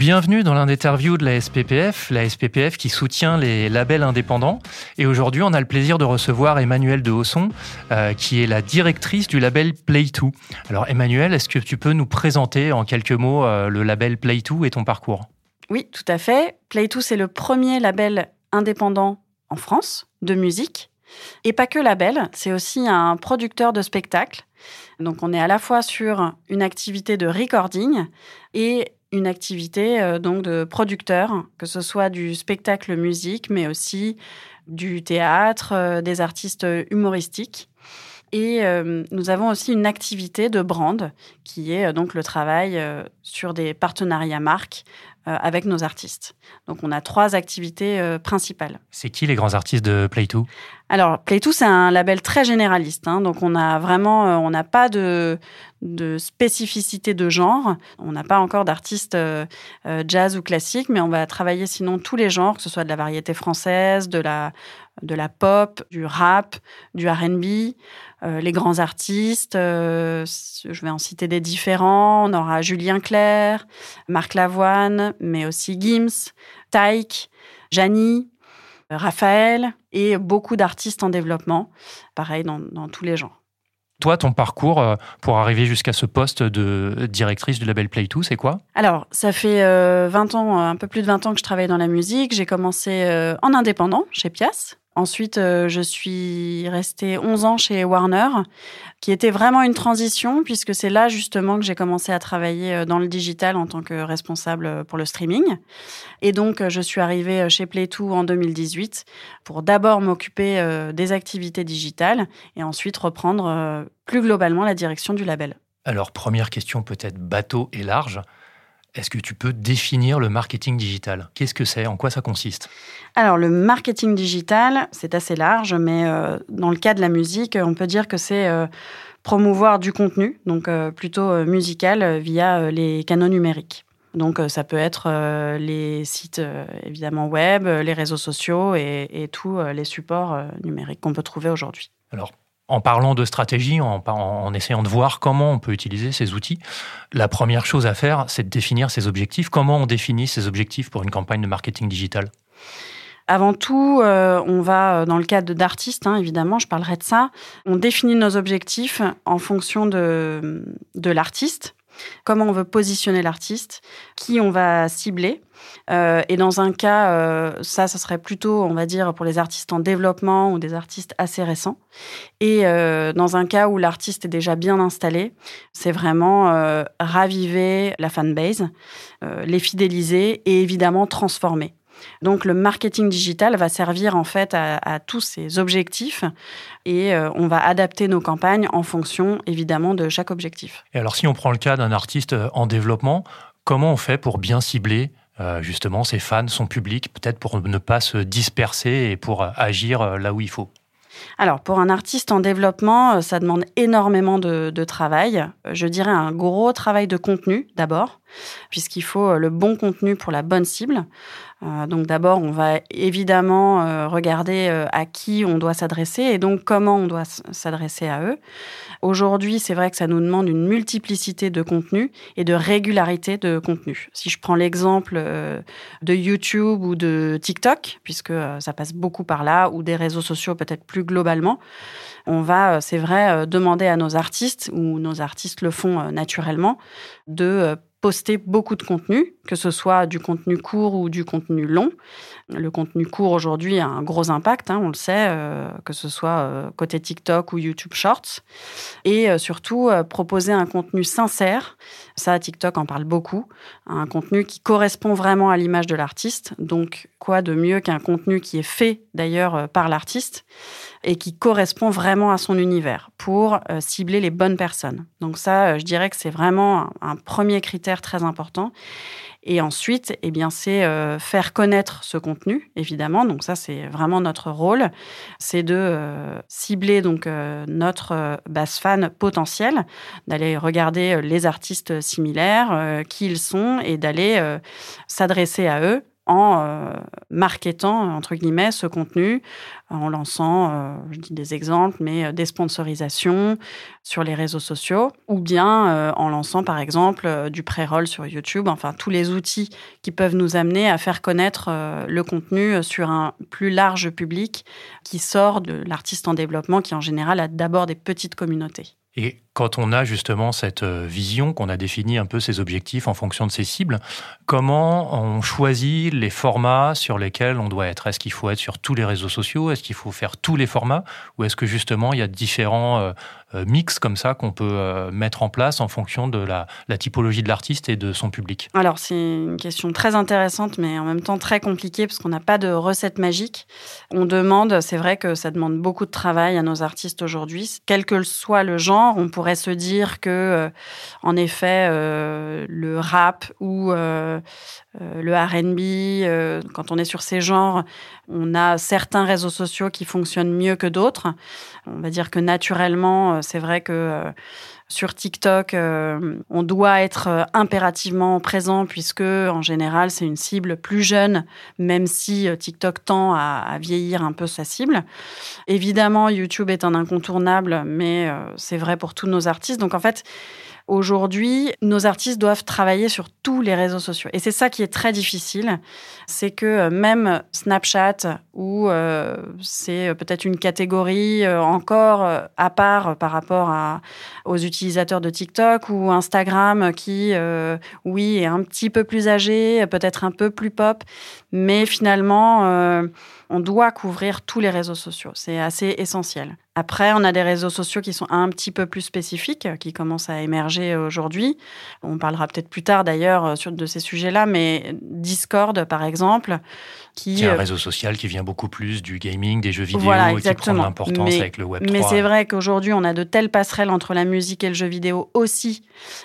Bienvenue dans l'interview de la SPPF, la SPPF qui soutient les labels indépendants. Et aujourd'hui, on a le plaisir de recevoir Emmanuelle de Hausson, euh, qui est la directrice du label Play2. Alors Emmanuelle, est-ce que tu peux nous présenter en quelques mots euh, le label Play2 et ton parcours? Oui, tout à fait. Play2, c'est le premier label indépendant en France de musique. Et pas que label, c'est aussi un producteur de spectacles. Donc on est à la fois sur une activité de recording et une activité euh, donc de producteur, que ce soit du spectacle musique, mais aussi du théâtre, euh, des artistes humoristiques. Et euh, nous avons aussi une activité de brand, qui est donc le travail sur des partenariats marques avec nos artistes. Donc on a trois activités principales. C'est qui les grands artistes de Play2 alors, Play2, c'est un label très généraliste. Hein, donc, on a vraiment, euh, on n'a pas de, de spécificité de genre. On n'a pas encore d'artistes euh, euh, jazz ou classique, mais on va travailler sinon tous les genres, que ce soit de la variété française, de la, de la pop, du rap, du R&B, les grands artistes. je vais en citer des différents. On aura Julien Clerc, Marc Lavoine, mais aussi Gims, Taïk, Janie. Raphaël et beaucoup d'artistes en développement, pareil dans, tous les genres. Toi, ton parcours euh, pour arriver jusqu'à ce poste de directrice du label Play2, c'est quoi? Alors, ça fait 20 euh, ans, un peu plus de 20 ans que je travaille dans la musique. J'ai commencé euh, en indépendant chez Pias, Ensuite, euh, je suis restée 11 ans chez Warner, qui était vraiment une transition, puisque c'est là justement que j'ai commencé à travailler euh, dans le digital en tant que responsable euh, pour le streaming. Et donc, je suis arrivée chez Play2 en 2018 pour d'abord m'occuper des activités digitales et ensuite reprendre plus globalement la direction du label. Alors, première question peut-être bateau et large. Est-ce que tu peux définir le marketing digital? Qu'est-ce que c'est? En quoi ça consiste? Alors, le marketing digital, c'est assez large, mais euh, dans le cas de la musique, on peut dire que c'est euh, promouvoir du contenu, donc euh, plutôt musical, via les canaux numériques. Donc, ça peut être les sites évidemment web, les réseaux sociaux et, et tous les supports numériques qu'on peut trouver aujourd'hui. Alors, en parlant de stratégie, en, essayant de voir comment on peut utiliser ces outils, la première chose à faire, c'est de définir ses objectifs. Comment on définit ses objectifs pour une campagne de marketing digital? Avant tout, euh, on va, euh, dans le cadre d'artistes, hein, évidemment, je parlerai de ça, on définit nos objectifs en fonction de, de l'artiste, comment on veut positionner l'artiste, qui on va cibler. Euh, et dans un cas, euh, ça, ça serait plutôt, on va dire, pour les artistes en développement ou des artistes assez récents. Et euh, dans un cas où l'artiste est déjà bien installé, c'est vraiment raviver la fanbase, les fidéliser et évidemment transformer. Donc le marketing digital va servir en fait à, tous ces objectifs et euh, on va adapter nos campagnes en fonction évidemment de chaque objectif. Et alors si on prend le cas d'un artiste euh, en développement, comment on fait pour bien cibler euh, justement ses fans, son public, peut-être pour ne pas se disperser et pour agir là où il faut? Alors, pour un artiste en développement, ça demande énormément de, de, travail. Je dirais un gros travail de contenu d'abord, puisqu'il faut le bon contenu pour la bonne cible. Euh, donc d'abord, on va évidemment euh, regarder euh, à qui on doit s'adresser et donc comment on doit s'adresser à eux. Aujourd'hui, c'est vrai que ça nous demande une multiplicité de contenus et de régularité de contenus. Si je prends l'exemple de YouTube ou de TikTok, puisque ça passe beaucoup par là, ou des réseaux sociaux peut-être plus globalement, on va, c'est vrai, demander à nos artistes, ou nos artistes le font naturellement, de poster beaucoup de contenu, que ce soit du contenu court ou du contenu long. Le contenu court aujourd'hui a un gros impact, hein, on le sait, euh, que ce soit euh, côté TikTok ou YouTube Shorts. Et euh, surtout, proposer un contenu sincère. Ça, TikTok en parle beaucoup. Un contenu qui correspond vraiment à l'image de l'artiste. Donc, quoi de mieux qu'un contenu qui est fait d'ailleurs par l'artiste? Et qui correspond vraiment à son univers pour euh, cibler les bonnes personnes. Donc ça, euh, je dirais que c'est vraiment un, premier critère très important. Et ensuite, eh bien, c'est euh, faire connaître ce contenu, évidemment. Donc ça, c'est vraiment notre rôle, c'est de cibler donc notre base fan potentielle, d'aller regarder les artistes similaires, qui ils sont, et d'aller s'adresser à eux en euh, marketant, entre guillemets, ce contenu, en lançant, euh, je dis des exemples, mais euh, des sponsorisations sur les réseaux sociaux, ou bien en lançant, par exemple, du pré-roll sur YouTube, enfin, tous les outils qui peuvent nous amener à faire connaître le contenu sur un plus large public qui sort de l'artiste en développement, qui en général a d'abord des petites communautés. Et quand on a justement cette euh, vision, qu'on a défini un peu ses objectifs en fonction de ses cibles, comment on choisit les formats sur lesquels on doit être? Est-ce qu'il faut être sur tous les réseaux sociaux? Est-ce qu'il faut faire tous les formats? Ou est-ce que justement il y a différents euh, euh, mix comme ça qu'on peut mettre en place en fonction de la, typologie de l'artiste et de son public Alors c'est une question très intéressante mais en même temps très compliquée parce qu'on n'a pas de recette magique. On demande, c'est vrai que ça demande beaucoup de travail à nos artistes aujourd'hui, quel que soit le genre, on pourrait se dire que, euh, en effet, euh, le rap ou euh, le RB, quand on est sur ces genres, on a certains réseaux sociaux qui fonctionnent mieux que d'autres. On va dire que naturellement, c'est vrai que sur TikTok, on doit être impérativement présent puisque en général c'est une cible plus jeune, même si TikTok tend à, vieillir un peu sa cible. Évidemment, YouTube est un incontournable, mais c'est vrai pour tous nos artistes. Donc en fait, Aujourd'hui, nos artistes doivent travailler sur tous les réseaux sociaux. Et c'est ça qui est très difficile. C'est que euh, même Snapchat, où euh, c'est peut-être une catégorie euh, encore à part par rapport aux utilisateurs de TikTok, ou Instagram, qui, oui, est un petit peu plus âgé, peut-être un peu plus pop, mais finalement, on doit couvrir tous les réseaux sociaux. C'est assez essentiel. Après, on a des réseaux sociaux qui sont un petit peu plus spécifiques, qui commencent à émerger aujourd'hui. On parlera peut-être plus tard d'ailleurs euh, de ces sujets-là, mais Discord, par exemple, qui... est un euh, réseau social qui vient beaucoup plus du gaming, des jeux vidéo, et qui prend l'importance avec le Web 3. Mais c'est vrai qu'aujourd'hui, on a de telles passerelles entre la musique et le jeu vidéo aussi.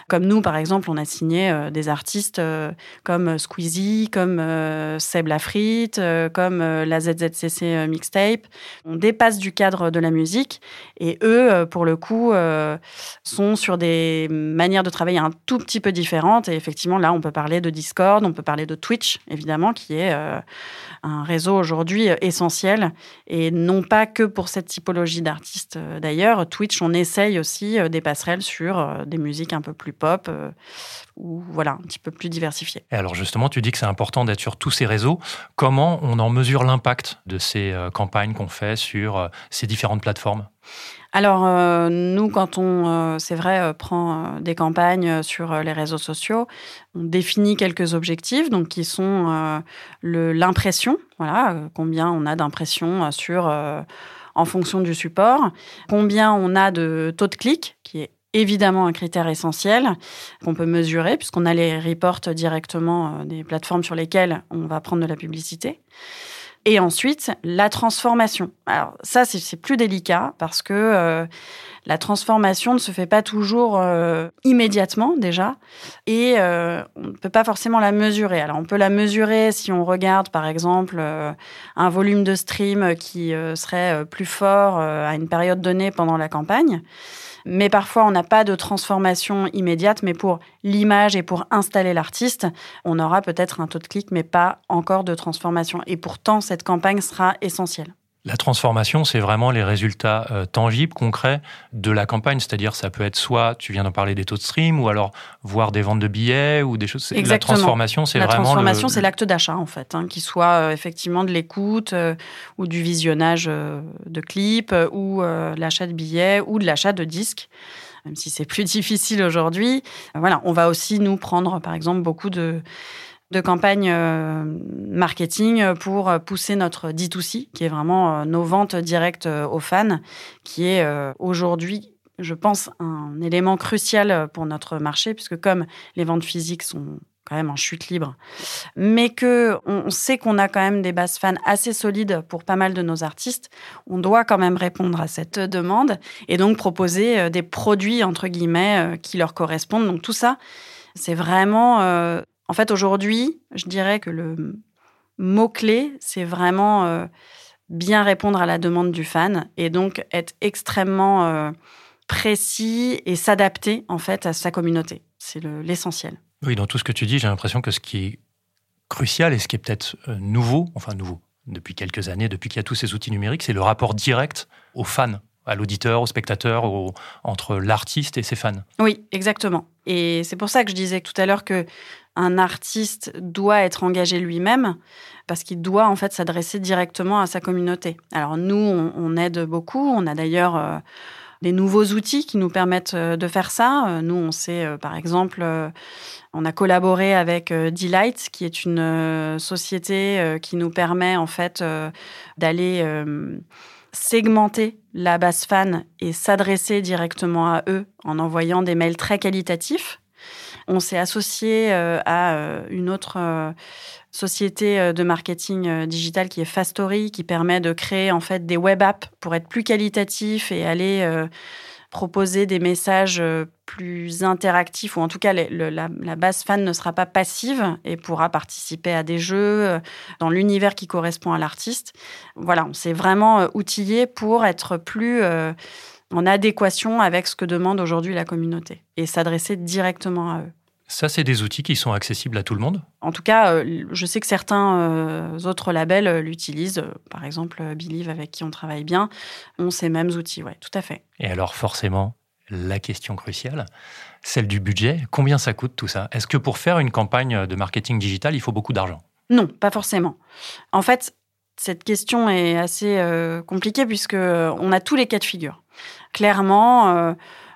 Comme nous, par exemple, on a signé euh, des artistes comme Squeezie, comme Seb Lafrite, comme la ZZCC Mixtape. On dépasse du cadre de la musique et eux, euh, pour le coup, euh, sont sur des manières de travailler un tout petit peu différentes. Et effectivement, là, on peut parler de Discord, on peut parler de Twitch, évidemment, qui est euh, un réseau aujourd'hui essentiel. Et non pas que pour cette typologie d'artistes, d'ailleurs. Twitch, on essaye aussi des passerelles sur des musiques un peu plus pop ou voilà, un petit peu plus diversifiées. Et alors justement, tu dis que c'est important d'être sur tous ces réseaux. Comment on en mesure l'impact? De ces campagnes qu'on fait sur ces différentes plateformes? Alors, euh, nous, quand on, euh, c'est vrai, euh, prend des campagnes sur les réseaux sociaux, on définit quelques objectifs, donc qui sont l'impression, voilà, combien on a d'impressions sur, en fonction du support, combien on a de taux de clic, qui est évidemment un critère essentiel qu'on peut mesurer, puisqu'on a les reports directement des plateformes sur lesquelles on va prendre de la publicité. Et ensuite, la transformation. Alors ça, c'est plus délicat parce que euh, la transformation ne se fait pas toujours euh, immédiatement déjà et euh, on ne peut pas forcément la mesurer. Alors on peut la mesurer si on regarde par exemple un volume de stream qui serait plus fort à une période donnée pendant la campagne. Mais parfois, on n'a pas de transformation immédiate, mais pour l'image et pour installer l'artiste, on aura peut-être un taux de clic, mais pas encore de transformation. Et pourtant, cette campagne sera essentielle. La transformation, c'est vraiment les résultats euh, tangibles, concrets de la campagne. C'est-à-dire, ça peut être soit, tu viens d'en parler, des taux de stream, ou alors voir des ventes de billets ou des choses. Exactement. La transformation, c'est vraiment. La transformation, c'est l'acte d'achat, en fait, hein, qui soit euh, effectivement de l'écoute euh, ou du visionnage de clips ou l'achat de billets ou de l'achat de disques même si c'est plus difficile aujourd'hui. Voilà, on va aussi nous prendre, par exemple, beaucoup de de campagne euh, marketing pour pousser notre D2C, qui est vraiment euh, nos ventes directes euh, aux fans, qui est aujourd'hui je pense, un élément crucial pour notre marché, puisque comme les ventes physiques sont quand même en chute libre, mais que on sait qu'on a quand même des bases fans assez solides pour pas mal de nos artistes, on doit quand même répondre à cette demande et donc proposer des produits entre guillemets qui leur correspondent. Donc tout ça, c'est vraiment en fait, aujourd'hui, je dirais que le mot-clé, c'est vraiment euh, bien répondre à la demande du fan et donc être extrêmement euh, précis et s'adapter en fait à sa communauté. C'est l'essentiel. oui, dans tout ce que tu dis, j'ai l'impression que ce qui crucial et ce qui est peut-être nouveau, enfin nouveau, depuis quelques années, depuis qu'il y a tous ces outils numériques, c'est le rapport direct aux fans, à l'auditeur, au spectateur, entre l'artiste et ses fans. Oui, exactement. Et c'est pour ça que je disais tout à l'heure que un artiste doit être engagé lui-même parce qu'il doit en fait s'adresser directement à sa communauté. Alors nous, on, aide beaucoup. On a d'ailleurs euh, des nouveaux outils qui nous permettent euh, de faire ça. Euh, nous, on sait, par exemple, on a collaboré avec Delight, qui est une société qui nous permet en fait d'aller segmenter la base fan et s'adresser directement à eux en envoyant des mails très qualitatifs. On s'est associé euh, à euh, une autre euh, société de marketing digital qui est Fastory, qui permet de créer en fait des web apps pour être plus qualitatifs et aller proposer des messages plus interactifs, ou en tout cas la, base fan ne sera pas passive et pourra participer à des jeux dans l'univers qui correspond à l'artiste. Voilà, on s'est vraiment outillé pour être plus en adéquation avec ce que demande aujourd'hui la communauté et s'adresser directement à eux. Ça, c'est des outils qui sont accessibles à tout le monde? En tout cas, euh, je sais que certains euh, autres labels euh, l'utilisent. Par exemple, Believe, avec qui on travaille bien, ont ces mêmes outils. Oui, tout à fait. Et alors, forcément, la question cruciale, celle du budget. Combien ça coûte tout ça? Est-ce que pour faire une campagne de marketing digital, il faut beaucoup d'argent? Non, pas forcément. En fait, cette question est assez compliquée puisque on a tous les cas de figure. Clairement,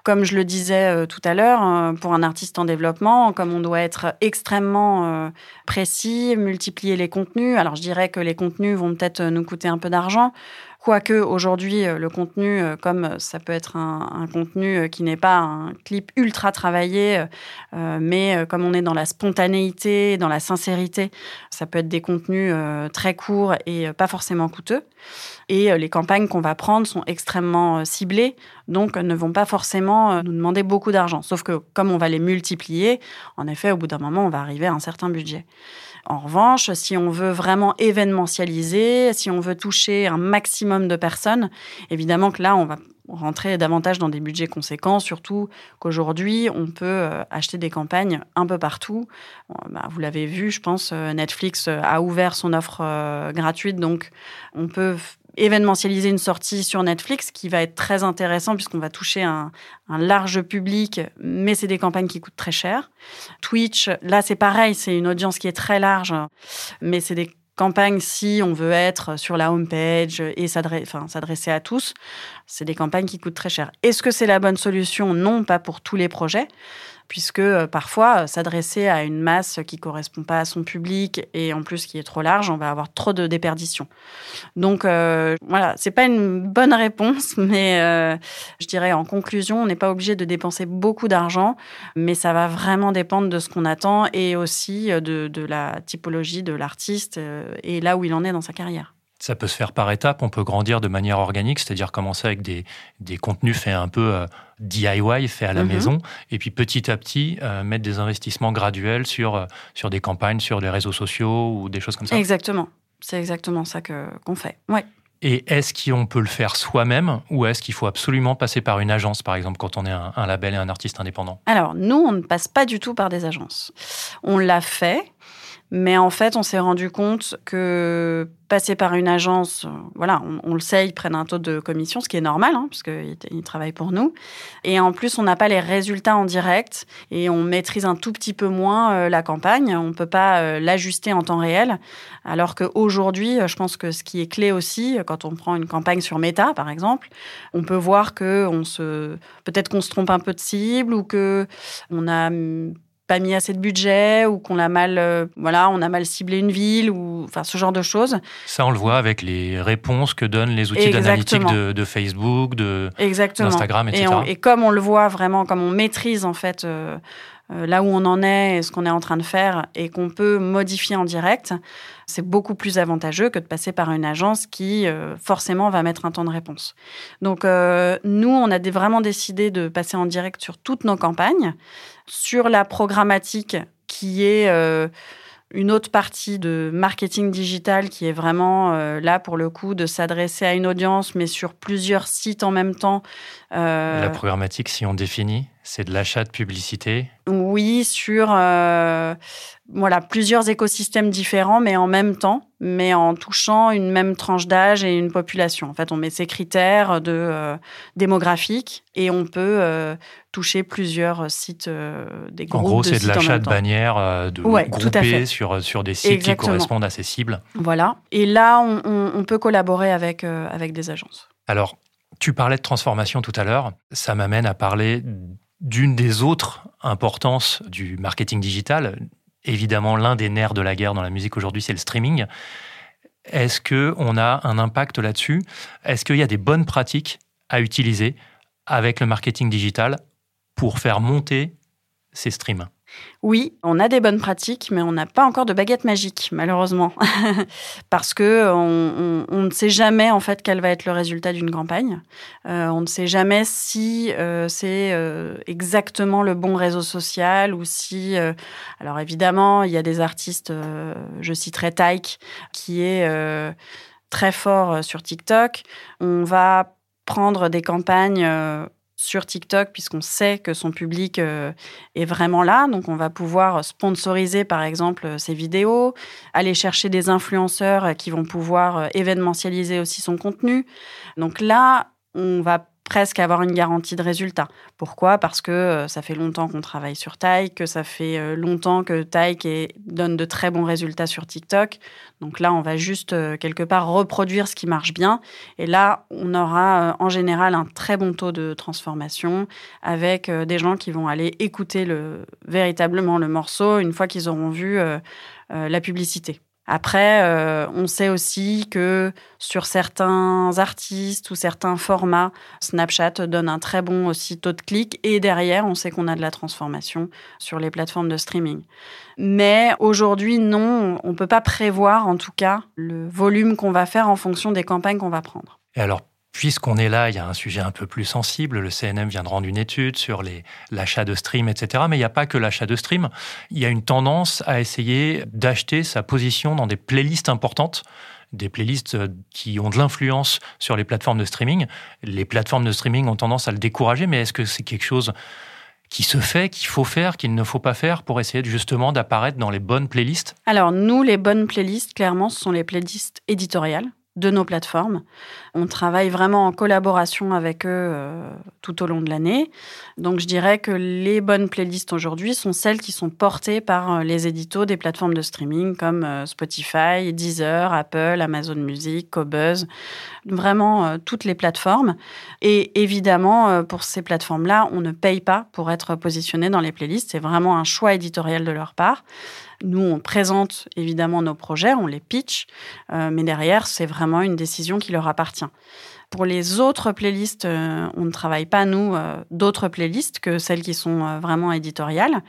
comme je le disais euh, tout à l'heure, euh, pour un artiste en développement, comme on doit être extrêmement euh, précis, multiplier les contenus. Alors je dirais que les contenus vont peut-être nous coûter un peu d'argent. Quoique aujourd'hui, le contenu, comme ça peut être un, contenu qui n'est pas un clip ultra travaillé, mais comme on est dans la spontanéité, dans la sincérité, ça peut être des contenus très courts et pas forcément coûteux. Et les campagnes qu'on va prendre sont extrêmement ciblées, donc ne vont pas forcément nous demander beaucoup d'argent. Sauf que comme on va les multiplier, en effet, au bout d'un moment, on va arriver à un certain budget. En revanche, si on veut vraiment événementialiser, si on veut toucher un maximum de personnes, évidemment que là, on va rentrer davantage dans des budgets conséquents, surtout qu'aujourd'hui, on peut euh, acheter des campagnes un peu partout. Bah, vous l'avez vu, je pense, euh, Netflix euh, a ouvert son offre gratuite, donc on peut événementialiser une sortie sur Netflix qui va être très intéressant puisqu'on va toucher un, large public, mais c'est des campagnes qui coûtent très cher. Twitch, là c'est pareil, c'est une audience qui est très large, mais c'est des campagnes si on veut être sur la homepage et s'adresser à tous. C'est des campagnes qui coûtent très cher. Est-ce que c'est la bonne solution? Non, pas pour tous les projets puisque euh, parfois, euh, s'adresser à une masse qui correspond pas à son public et en plus qui est trop large, on va avoir trop de déperditions. Donc euh, voilà, c'est pas une bonne réponse, mais euh, je dirais en conclusion, on n'est pas obligé de dépenser beaucoup d'argent, mais ça va vraiment dépendre de ce qu'on attend et aussi de, de la typologie de l'artiste et là où il en est dans sa carrière. Ça peut se faire par étapes, on peut grandir de manière organique, c'est-à-dire commencer avec des, des, contenus faits un peu euh, DIY, faits à la mhm. maison, et puis petit à petit euh, mettre des investissements graduels sur, euh, sur des campagnes, sur les réseaux sociaux ou des choses comme ça. Exactement, c'est exactement ça qu'on fait. Ouais. Et est-ce qu'on peut le faire soi-même ou est-ce qu'il faut absolument passer par une agence, par exemple, quand on est un, un label et un artiste indépendant? Alors, nous, on ne passe pas du tout par des agences. On l'a fait. Mais en fait, on s'est rendu compte que passer par une agence, euh, voilà, on, le sait, ils prennent un taux de commission, ce qui est normal, hein, puisqu'ils ils travaillent pour nous. Et en plus, on n'a pas les résultats en direct et on maîtrise un tout petit peu moins euh, la campagne. On ne peut pas euh, l'ajuster en temps réel. Alors qu'aujourd'hui, je pense que ce qui est clé aussi, quand on prend une campagne sur Meta, par exemple, on peut voir que se, peut-être qu'on se trompe un peu de cible ou que on a pas mis assez de budget ou qu'on a mal, euh, voilà, on a mal ciblé une ville ou enfin ce genre de choses. Ça, on le voit avec les réponses que donnent les outils d'analytique de, Facebook, de d'Instagram, etc. Et, et, comme on le voit vraiment, comme on maîtrise en fait euh, euh, là où on en est et ce qu'on est en train de faire et qu'on peut modifier en direct, c'est beaucoup plus avantageux que de passer par une agence qui forcément va mettre un temps de réponse. Donc nous, on a vraiment décidé de passer en direct sur toutes nos campagnes sur la programmatique qui est euh, une autre partie de marketing digital qui est vraiment euh, là pour le coup de s'adresser à une audience mais sur plusieurs sites en même temps. Euh, la programmatique, si on définit, C'est de l'achat de publicité? Oui, sur euh, voilà, plusieurs écosystèmes différents, mais en même temps, mais en touchant une même tranche d'âge et une population. En fait, on met ces critères de, euh, démographiques et on peut euh, toucher plusieurs sites, des groupes En gros, c'est de l'achat de bannières de Ouais, groupées sur, sur des sites Exactement. qui correspondent à ces cibles. Voilà. Et là, on, on- on peut collaborer avec, avec des agences. Alors, tu parlais de transformation tout à l'heure. Ça m'amène à parler d'une des autres importances du marketing digital. Évidemment, l'un des nerfs de la guerre dans la musique aujourd'hui, c'est le streaming. Est-ce que on a un impact là-dessus? Est-ce qu'il y a des bonnes pratiques à utiliser avec le marketing digital pour faire monter ces streams? Oui, on a des bonnes pratiques, mais on n'a pas encore de baguette magique, malheureusement, parce que on, ne sait jamais en fait quel va être le résultat d'une campagne. Euh, on ne sait jamais si euh, c'est euh, exactement le bon réseau social ou si. alors évidemment, il y a des artistes. je citerai Taïk, qui est très fort sur TikTok. On va prendre des campagnes. Euh, sur TikTok, puisqu'on sait que son public euh, est vraiment là. Donc, on va pouvoir sponsoriser, par exemple, ses vidéos, aller chercher des influenceurs qui vont pouvoir euh, événementialiser aussi son contenu. Donc là, on va presque avoir une garantie de résultat. Pourquoi? Parce que euh, ça fait longtemps qu'on travaille sur Taille, que ça fait euh, longtemps que Taille donne de très bons résultats sur TikTok. Donc là, on va juste euh, quelque part reproduire ce qui marche bien. Et là, on aura en général un très bon taux de transformation avec des gens qui vont aller écouter le, véritablement le morceau une fois qu'ils auront vu la publicité. Après, euh, on sait aussi que sur certains artistes ou certains formats, Snapchat donne un très bon taux de clic et derrière, on sait qu'on a de la transformation sur les plateformes de streaming. Mais aujourd'hui, non, on ne peut pas prévoir en tout cas le volume qu'on va faire en fonction des campagnes qu'on va prendre. Et alors, puisqu'on est là, il y a un sujet un peu plus sensible. Le CNM vient de rendre une étude sur l'achat de stream, etc. Mais il n'y a pas que l'achat de stream. Il y a une tendance à essayer d'acheter sa position dans des playlists importantes des playlists euh, qui ont de l'influence sur les plateformes de streaming. Les plateformes de streaming ont tendance à le décourager, mais est-ce que c'est quelque chose qui se fait, qu'il faut faire, qu'il ne faut pas faire pour essayer justement d'apparaître dans les bonnes playlists? Alors, nous, les bonnes playlists, clairement, ce sont les playlists éditoriales de nos plateformes. On travaille vraiment en collaboration avec eux euh, tout au long de l'année. Donc, je dirais que les bonnes playlists aujourd'hui sont celles qui sont portées par euh, les éditos des plateformes de streaming comme euh, Spotify, Deezer, Apple, Amazon Music, Cobuzz, vraiment toutes les plateformes. Et évidemment, pour ces plateformes-là, on ne paye pas pour être positionné dans les playlists. C'est vraiment un choix éditorial de leur part. Nous, on présente évidemment nos projets, on les pitch, euh, mais derrière, c'est vraiment une décision qui leur appartient. Pour les autres playlists, euh, on ne travaille pas, nous, euh, d'autres playlists que celles qui sont vraiment éditoriales.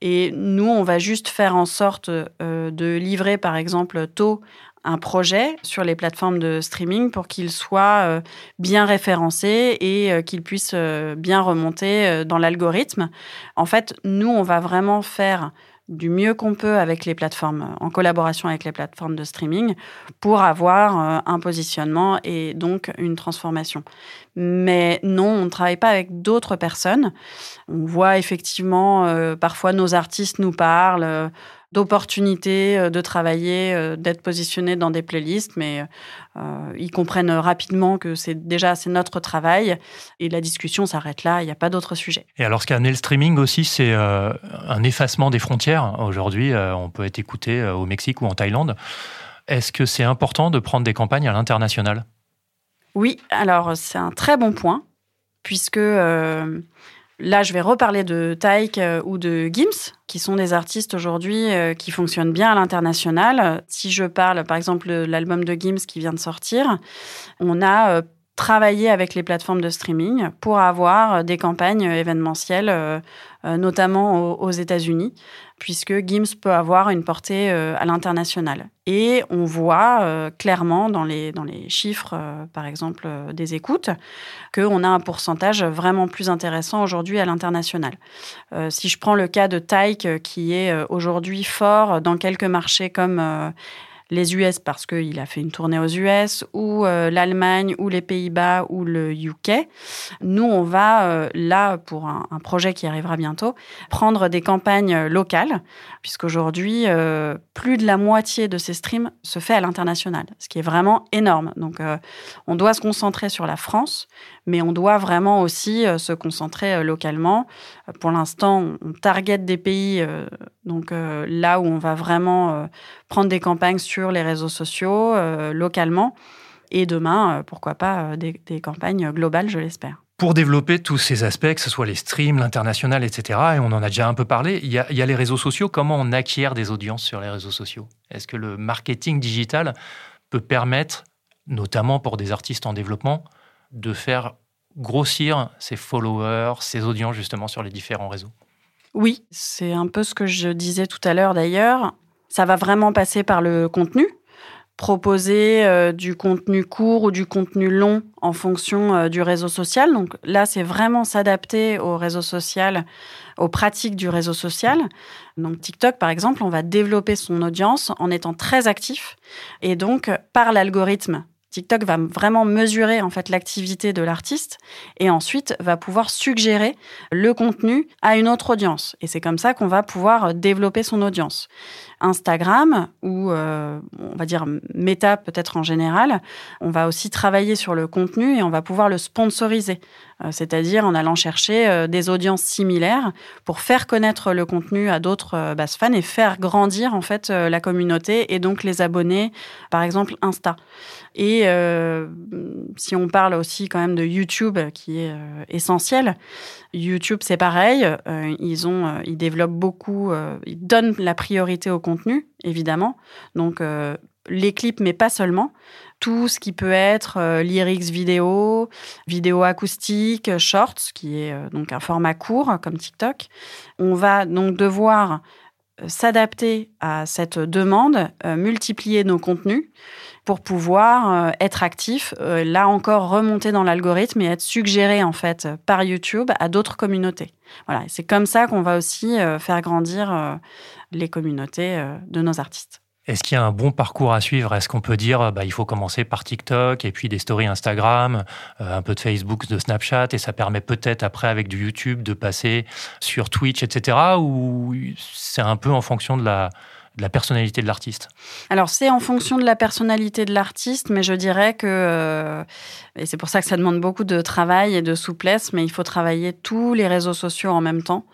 Et nous, on va juste faire en sorte de livrer, par exemple, tôt un projet sur les plateformes de streaming pour qu'il soit bien référencé et qu'il puisse bien remonter dans l'algorithme. En fait, nous, on va vraiment faire du mieux qu'on peut avec les plateformes, en collaboration avec les plateformes de streaming, pour avoir euh, un positionnement et donc une transformation. Mais non, on ne travaille pas avec d'autres personnes. On voit effectivement, euh, parfois nos artistes nous parlent euh, d'opportunités euh, de travailler, euh, d'être positionnés dans des playlists, mais euh, ils comprennent rapidement que c'est déjà c'est notre travail et la discussion s'arrête là. Il n'y a pas d'autre sujet. Et alors, ce qu'a amené le streaming aussi, c'est un effacement des frontières. Aujourd'hui, on peut être écouté au Mexique ou en Thaïlande. Est-ce que c'est important de prendre des campagnes à l'international? Oui, alors c'est un très bon point, puisque euh, là, je vais reparler de Taïk euh, ou de Gims, qui sont des artistes aujourd'hui euh, qui fonctionnent bien à l'international. Si je parle, par exemple, de l'album de Gims qui vient de sortir, on a euh, travaillé avec les plateformes de streaming pour avoir des campagnes événementielles, notamment aux États-Unis, puisque Gims peut avoir une portée euh, à l'international. Et on voit euh, clairement dans les, chiffres, euh, par exemple, des écoutes, qu'on a un pourcentage vraiment plus intéressant aujourd'hui à l'international. Si je prends le cas de Taïk, qui est aujourd'hui fort dans quelques marchés comme les US parce qu'il a fait une tournée aux US, ou euh, l'Allemagne, ou les Pays-Bas, ou le UK. Nous, on va, euh, là, pour un, projet qui arrivera bientôt, prendre des campagnes locales, puisqu'aujourd'hui, euh, plus de la moitié de ces streams se fait à l'international, ce qui est vraiment énorme. Donc, on doit se concentrer sur la France, mais on doit vraiment aussi se concentrer localement. Pour l'instant, on target des pays, donc là où on va vraiment prendre des campagnes sur les réseaux sociaux, euh, localement. Et demain, euh, pourquoi pas, euh, des, campagnes globales, je l'espère pour développer tous ces aspects, que ce soit les streams, l'international, etc., et on en a déjà un peu parlé, il y, a, il y, a, les réseaux sociaux. Comment on acquiert des audiences sur les réseaux sociaux? Est-ce que le marketing digital peut permettre, notamment pour des artistes en développement, de faire grossir ses followers, ses audiences justement sur les différents réseaux? Oui, c'est un peu ce que je disais tout à l'heure d'ailleurs. Ça va vraiment passer par le contenu, proposer euh, du contenu court ou du contenu long en fonction euh, du réseau social. Donc là, c'est vraiment s'adapter au réseau social, aux pratiques du réseau social. Donc TikTok, par exemple, on va développer son audience en étant très actif. Et donc, par l'algorithme TikTok va vraiment mesurer en fait l'activité de l'artiste et ensuite va pouvoir suggérer le contenu à une autre audience. Et c'est comme ça qu'on va pouvoir développer son audience. Instagram ou euh, on va dire Meta peut-être en général, on va aussi travailler sur le contenu et on va pouvoir le sponsoriser, euh, c'est-à-dire en allant chercher euh, des audiences similaires pour faire connaître le contenu à d'autres bases fans et faire grandir en fait la communauté et donc les abonnés, par exemple Insta. Et si on parle aussi quand même de YouTube qui est essentiel, YouTube c'est pareil, ils ont, ils développent beaucoup, ils donnent la priorité au contenu, évidemment. Donc, euh, les clips, mais pas seulement. Tout ce qui peut être euh, lyrics vidéo, vidéo acoustique, shorts, qui est euh, donc un format court comme TikTok. On va donc devoir s'adapter à cette demande, multiplier nos contenus pour pouvoir être actif, là encore remonter dans l'algorithme et être suggéré en fait par YouTube à d'autres communautés. Voilà, c'est comme ça qu'on va aussi faire grandir les communautés euh, de nos artistes. Est-ce qu'il y a un bon parcours à suivre? Est-ce qu'on peut dire bah, il faut commencer par TikTok et puis des stories Instagram, euh, un peu de Facebook, de Snapchat et ça permet peut-être après avec du YouTube de passer sur Twitch, etc. Ou c'est un peu en fonction de la, de la personnalité de l'artiste Alors, c'est en fonction de la personnalité de l'artiste, mais je dirais que, euh, et c'est pour ça que ça demande beaucoup de travail et de souplesse, mais il faut travailler tous les réseaux sociaux en même temps.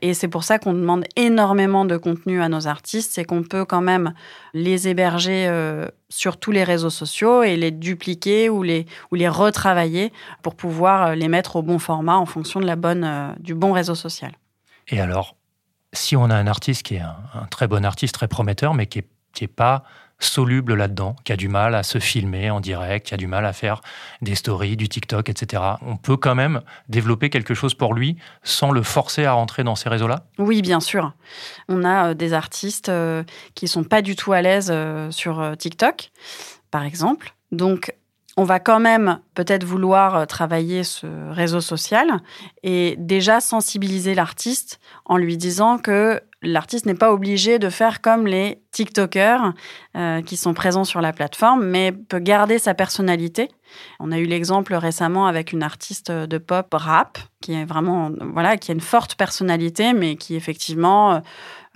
Et c'est pour ça qu'on demande énormément de contenu à nos artistes, c'est qu'on peut quand même les héberger euh, sur tous les réseaux sociaux et les dupliquer ou les, ou les retravailler pour pouvoir euh, les mettre au bon format en fonction de la bonne, du bon réseau social. Et alors, si on a un artiste qui est un, très bon artiste, très prometteur, mais qui n'est est pas soluble là-dedans, qui a du mal à se filmer en direct, qui a du mal à faire des stories, du TikTok, etc. On peut quand même développer quelque chose pour lui sans le forcer à rentrer dans ces réseaux-là? Oui, bien sûr. On a euh, des artistes euh, qui sont pas du tout à l'aise euh, sur TikTok, par exemple. Donc, on va quand même peut-être vouloir euh, travailler ce réseau social et déjà sensibiliser l'artiste en lui disant que l'artiste n'est pas obligé de faire comme les TikTokers euh, qui sont présents sur la plateforme, mais peut garder sa personnalité. On a eu l'exemple récemment avec une artiste de pop rap qui est vraiment voilà qui a une forte personnalité, mais qui effectivement euh,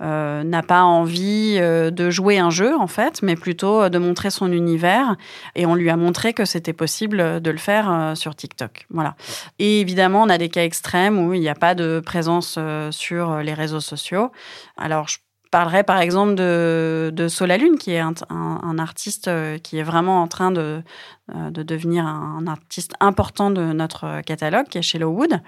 n'a pas envie euh, de jouer un jeu en fait, mais plutôt de montrer son univers. Et on lui a montré que c'était possible de le faire euh, sur TikTok. Voilà. Et évidemment, on a des cas extrêmes où il n'y a pas de présence sur les réseaux sociaux. Alors, je parlerai par exemple de, de Solalune, qui est un, artiste qui est vraiment en train de, de devenir un artiste important de notre catalogue, qui est chez Lowood.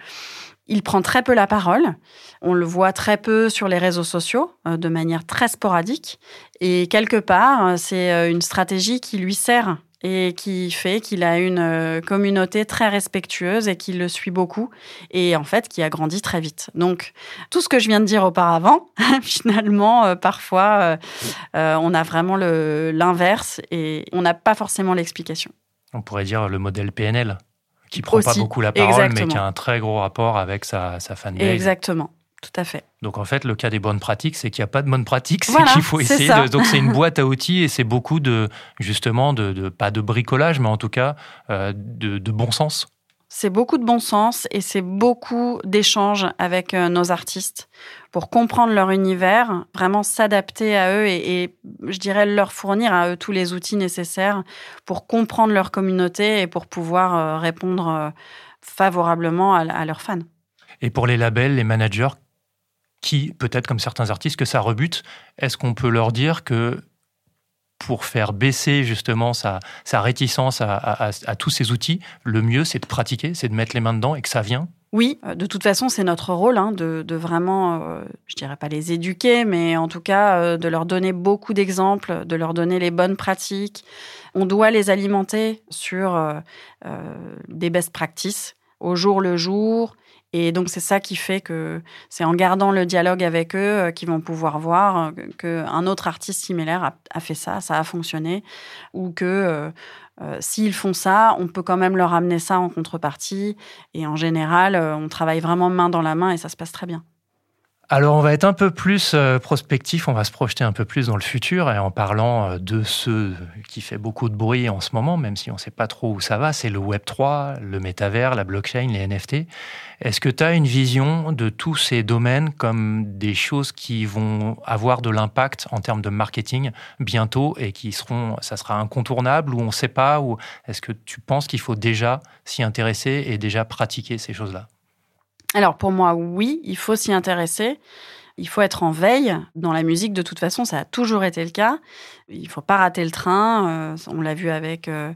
Il prend très peu la parole. On le voit très peu sur les réseaux sociaux, euh, de manière très sporadique. Et quelque part, euh, c'est euh, une stratégie qui lui sert et qui fait qu'il a une communauté très respectueuse et qui le suit beaucoup et en fait qui a grandi très vite. Donc tout ce que je viens de dire auparavant, finalement, parfois, on a vraiment l'inverse et on n'a pas forcément l'explication. On pourrait dire le modèle PNL qui prend pas beaucoup la parole, mais qui a un très gros rapport avec sa, sa fanbase. Exactement. Tout à fait. Donc en fait, le cas des bonnes pratiques, c'est qu'il n'y a pas de bonnes pratiques, c'est qu'il faut essayer. De, donc c'est une boîte à outils et c'est beaucoup de justement de, pas de bricolage, mais en tout cas euh, de, de bon sens. C'est beaucoup de bon sens et c'est beaucoup d'échanges avec euh, nos artistes pour comprendre leur univers, vraiment s'adapter à eux et, je dirais leur fournir à eux tous les outils nécessaires pour comprendre leur communauté et pour pouvoir euh, répondre euh, favorablement à, leurs fans. Et pour les labels, les managers, qui, peut-être comme certains artistes, que ça rebute, est-ce qu'on peut leur dire que pour faire baisser justement sa, réticence à, tous ces outils, le mieux, c'est de pratiquer, c'est de mettre les mains dedans et que ça vient? Oui, euh, de toute façon, c'est notre rôle hein, de, vraiment, euh, je dirais pas les éduquer, mais en tout cas euh, de leur donner beaucoup d'exemples, de leur donner les bonnes pratiques. On doit les alimenter sur des best practices au jour le jour et donc, c'est ça qui fait que c'est en gardant le dialogue avec eux euh, qu'ils vont pouvoir voir euh, qu'un autre artiste similaire a, fait ça, ça a fonctionné, ou que euh, s'ils font ça, on peut quand même leur amener ça en contrepartie. Et en général, on travaille vraiment main dans la main et ça se passe très bien. Alors on va être un peu plus euh, prospectif, on va se projeter un peu plus dans le futur et en parlant euh, de ce qui fait beaucoup de bruit en ce moment, même si on ne sait pas trop où ça va, c'est le Web 3, le métavers, la blockchain, les NFT. Est-ce que tu as une vision de tous ces domaines comme des choses qui vont avoir de l'impact en termes de marketing bientôt et qui seront, ça sera incontournable ou on ne sait pas ou est-ce que tu penses qu'il faut déjà s'y intéresser et déjà pratiquer ces choses-là? Alors pour moi, oui, il faut s'y intéresser. Il faut être en veille. Dans la musique, de toute façon, ça a toujours été le cas. Il faut pas rater le train. Euh, on l'a vu avec euh,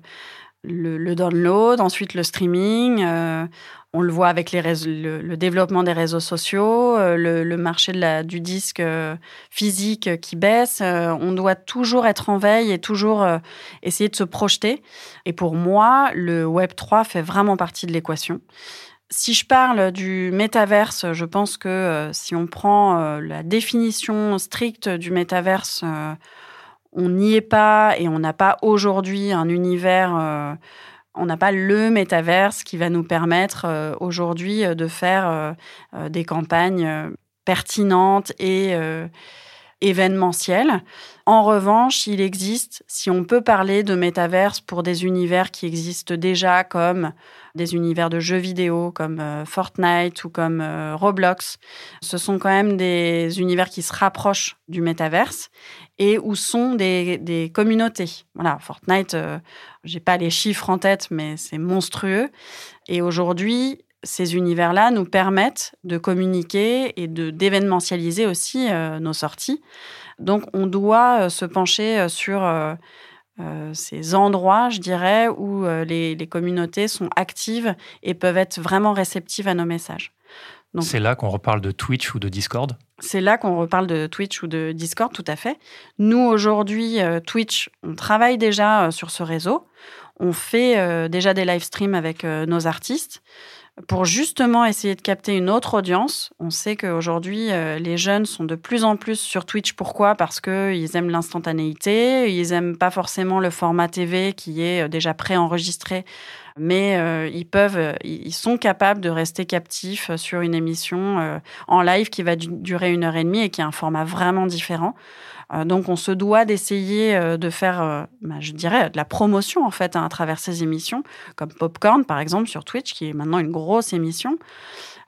le, download, ensuite le streaming. Euh, on le voit avec le, développement des réseaux sociaux, le, marché du disque physique qui baisse. on doit toujours être en veille et toujours essayer de se projeter. Et pour moi, le Web 3 fait vraiment partie de l'équation. Si je parle du métaverse, je pense que euh, si on prend euh, la définition stricte du métaverse, euh, on n'y est pas et on n'a pas aujourd'hui un univers, on n'a pas le métaverse qui va nous permettre aujourd'hui de faire des campagnes pertinentes et événementielles. En revanche, il existe, si on peut parler de métaverse pour des univers qui existent déjà comme des univers de jeux vidéo comme euh, Fortnite ou comme euh, Roblox. Ce sont quand même des univers qui se rapprochent du métaverse et où sont des, communautés. Voilà, Fortnite, euh, j'ai pas les chiffres en tête, mais c'est monstrueux. Et aujourd'hui, ces univers-là nous permettent de communiquer et de d'événementialiser aussi nos sorties. Donc, on doit se pencher sur euh, ces endroits, je dirais, où euh, les, communautés sont actives et peuvent être vraiment réceptives à nos messages. C'est là qu'on reparle de Twitch ou de Discord? C'est là qu'on reparle de Twitch ou de Discord, tout à fait. Nous, aujourd'hui, euh, Twitch, on travaille déjà sur ce réseau. On fait déjà des live streams avec nos artistes pour justement essayer de capter une autre audience. On sait qu'aujourd'hui, euh, les jeunes sont de plus en plus sur Twitch. Pourquoi? Parce qu'ils aiment l'instantanéité, ils n'aiment pas forcément le format TV qui est euh, déjà préenregistré, mais euh, ils peuvent, ils sont capables de rester captifs sur une émission en live qui va durer une heure et demie et qui a un format vraiment différent. Euh, donc on se doit d'essayer euh, de faire, euh, bah, je dirais, de la promotion en fait hein, à travers ces émissions, comme Popcorn par exemple sur Twitch, qui est maintenant une grosse émission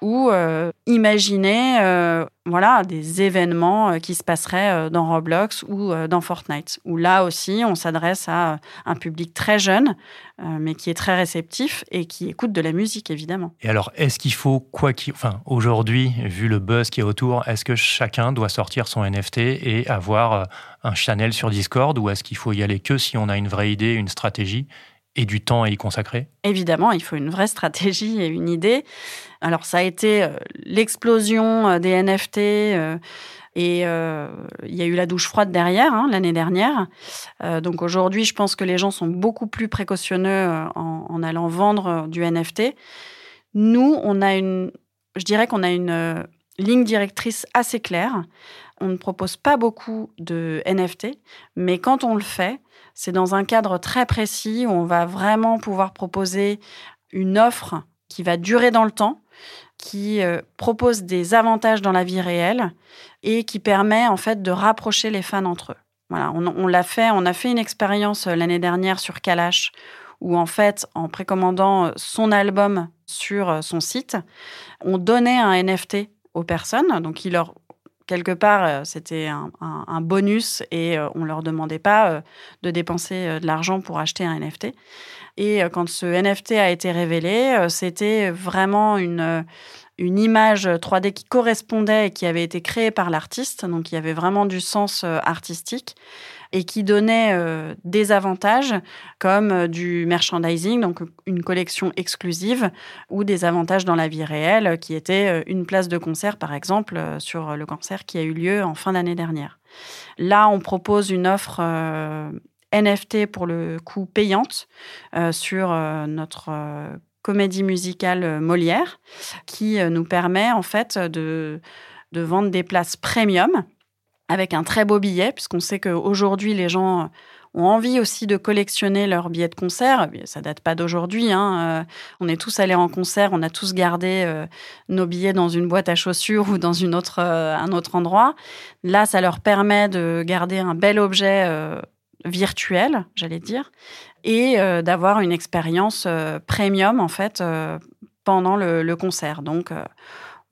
ou euh, imaginer euh, voilà, des événements euh, qui se passeraient dans Roblox ou dans Fortnite, où là aussi on s'adresse à un public très jeune, mais qui est très réceptif et qui écoute de la musique évidemment. Et alors, est-ce qu'il faut, quoi qu'il. Enfin, aujourd'hui, vu le buzz qui est autour, est-ce que chacun doit sortir son NFT et avoir un channel sur Discord ou est-ce qu'il faut y aller que si on a une vraie idée, une stratégie? Et du temps à y consacrer Évidemment, il faut une vraie stratégie et une idée. Alors ça a été euh, l'explosion euh, des NFT euh, et il y a eu la douche froide derrière hein, l'année dernière. donc aujourd'hui, je pense que les gens sont beaucoup plus précautionneux en, en, allant vendre du NFT. Nous, on a une, je dirais qu'on a une ligne directrice assez claire. On ne propose pas beaucoup de NFT, mais quand on le fait, c'est dans un cadre très précis où on va vraiment pouvoir proposer une offre qui va durer dans le temps, qui euh, propose des avantages dans la vie réelle et qui permet en fait de rapprocher les fans entre eux. Voilà, on, l'a fait, on a fait une expérience euh, l'année dernière sur Kalash où en fait, en précommandant son album sur son site, on donnait un NFT aux personnes, donc il leur quelque part, c'était un, bonus et on leur demandait pas de dépenser de l'argent pour acheter un NFT. Et quand ce NFT a été révélé, c'était vraiment une une image 3D qui correspondait et qui avait été créée par l'artiste, donc il y avait vraiment du sens euh, artistique et qui donnait euh, des avantages comme euh, du merchandising, donc une collection exclusive, ou des avantages dans la vie réelle, qui était une place de concert, par exemple, sur le concert qui a eu lieu en fin d'année dernière. Là, on propose une offre NFT pour le coup payante sur notre comédie musicale euh, Molière, qui euh, nous permet en fait de vendre des places premium avec un très beau billet, puisqu'on sait qu'aujourd'hui les gens ont envie aussi de collectionner leurs billets de concert. Ça date pas d'aujourd'hui. Hein. Euh, on est tous allés en concert, on a tous gardé nos billets dans une boîte à chaussures ou dans une autre, un autre endroit. Là, ça leur permet de garder un bel objet virtuel, j'allais dire, et euh, d'avoir une expérience euh, premium en fait euh, pendant le, concert. Donc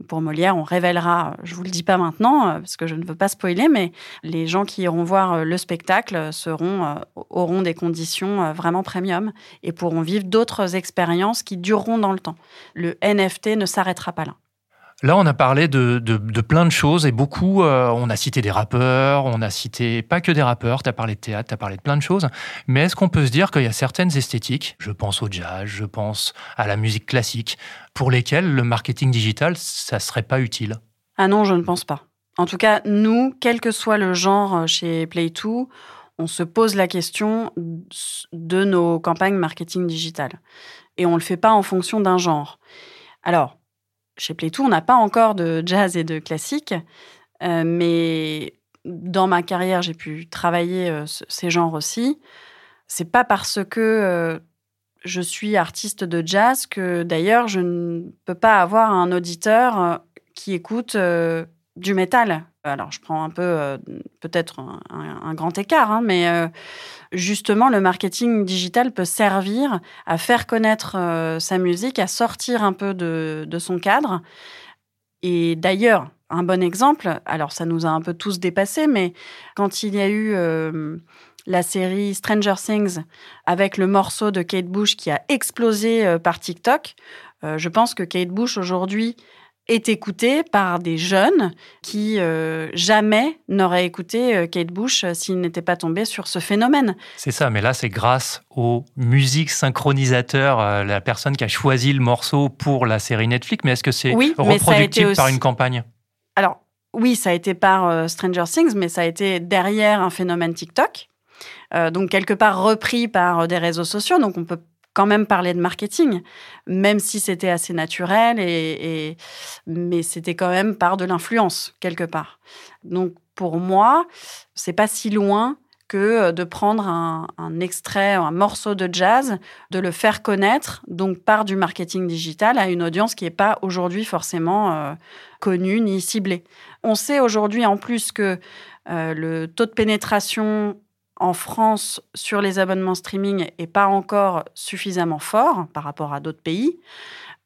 pour Molière, on révélera, je vous le dis pas maintenant parce que je ne veux pas spoiler, mais les gens qui iront voir le spectacle seront auront des conditions vraiment premium et pourront vivre d'autres expériences qui dureront dans le temps. Le NFT ne s'arrêtera pas là. Là, on a parlé de, plein de choses et beaucoup, euh, on a cité des rappeurs, on a cité pas que des rappeurs, tu as parlé de théâtre, tu as parlé de plein de choses, mais est-ce qu'on peut se dire qu'il y a certaines esthétiques, je pense au jazz, je pense à la musique classique, pour lesquelles le marketing digital, ça serait pas utile? Ah non, je ne pense pas. En tout cas, nous, quel que soit le genre euh, chez Play2, on se pose la question de nos campagnes marketing digital. Et on ne le fait pas en fonction d'un genre. Alors, chez Playtoo, on n'a pas encore de jazz et de classique, euh, mais dans ma carrière, j'ai pu travailler euh, ces genres aussi. C'est pas parce que euh, je suis artiste de jazz que d'ailleurs je ne peux pas avoir un auditeur qui écoute du métal. Alors, je prends un peu, peut-être un, grand écart, hein, mais justement, le marketing digital peut servir à faire connaître euh, sa musique, à sortir un peu de, son cadre. Et d'ailleurs, un bon exemple, alors ça nous a un peu tous dépassés, mais quand il y a eu euh, la série Stranger Things avec le morceau de Kate Bush qui a explosé euh, par TikTok, je pense que Kate Bush aujourd'hui est écouté par des jeunes qui euh, jamais n'auraient écouté euh, Kate Bush euh, s'ils n'étaient pas tombés sur ce phénomène. C'est ça, mais là c'est grâce au musique synchronisateur, la personne qui a choisi le morceau pour la série Netflix, mais est-ce que c'est oui, reproductible par une campagne? Alors oui, ça a été par Stranger Things, mais ça a été derrière un phénomène TikTok. donc quelque part repris par des réseaux sociaux. Donc on peut quand même parler de marketing, même si c'était assez naturel, et, mais c'était quand même par de l'influence quelque part. Donc pour moi, c'est pas si loin que de prendre un, extrait, un morceau de jazz, de le faire connaître, donc par du marketing digital à une audience qui n'est pas aujourd'hui forcément euh, connue ni ciblée. On sait aujourd'hui en plus que euh, le taux de pénétration en France sur les abonnements streaming est pas encore suffisamment fort par rapport à d'autres pays.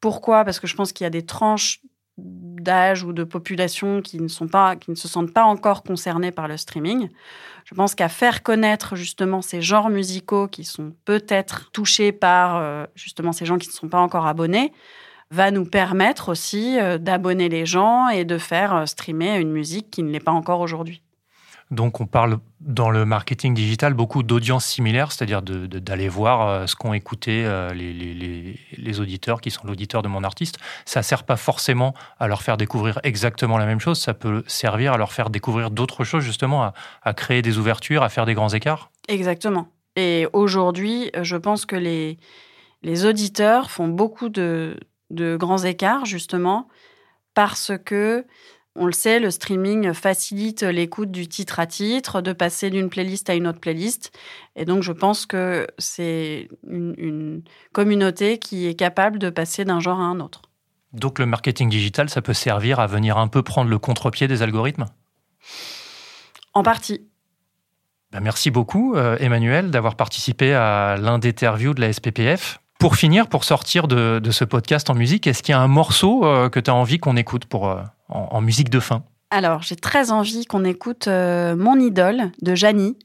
Pourquoi? Parce que je pense qu'il y a des tranches d'âge ou de population qui ne sont pas qui ne se sentent pas encore concernées par le streaming. Je pense qu'à faire connaître justement ces genres musicaux qui sont peut-être touchés par euh, justement ces gens qui ne sont pas encore abonnés va nous permettre aussi euh, d'abonner les gens et de faire euh, streamer une musique qui ne l'est pas encore aujourd'hui. Donc on parle dans le marketing digital beaucoup d'audiences similaires, c'est-à-dire d'aller voir euh, ce qu'ont écouté euh, les, auditeurs qui sont l'auditeur de mon artiste. Ça ne sert pas forcément à leur faire découvrir exactement la même chose, ça peut servir à leur faire découvrir d'autres choses, justement, à, créer des ouvertures, à faire des grands écarts. Exactement. Et aujourd'hui, je pense que les, auditeurs font beaucoup de, de grands écarts, justement, parce que on le sait, le streaming facilite l'écoute du titre à titre, de passer d'une playlist à une autre playlist. Et donc, je pense que c'est une, communauté qui est capable de passer d'un genre à un autre. Donc le marketing digital, ça peut servir à venir un peu prendre le contre-pied des algorithmes? En partie. Ben, merci beaucoup, euh, Emmanuel, d'avoir participé à l'un des interviews de la SPPF. Pour finir, pour sortir de, ce podcast en musique, est-ce qu'il y a un morceau euh, que tu as envie qu'on écoute pour, euh, en, musique de fin? Alors, j'ai très envie qu'on écoute Mon idole de Janie.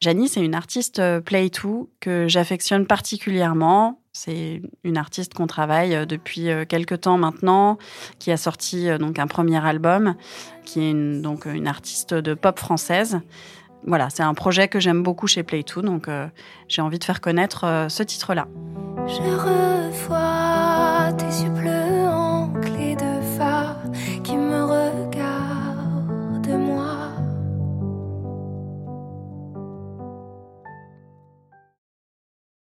Janie, c'est une artiste Play 2 que j'affectionne particulièrement. C'est une artiste qu'on travaille euh, depuis euh, quelques temps maintenant, qui a sorti euh, donc un premier album, qui est donc une artiste de pop française. Voilà, c'est un projet que j'aime beaucoup chez Play2, donc j'ai envie de faire connaître ce titre-là.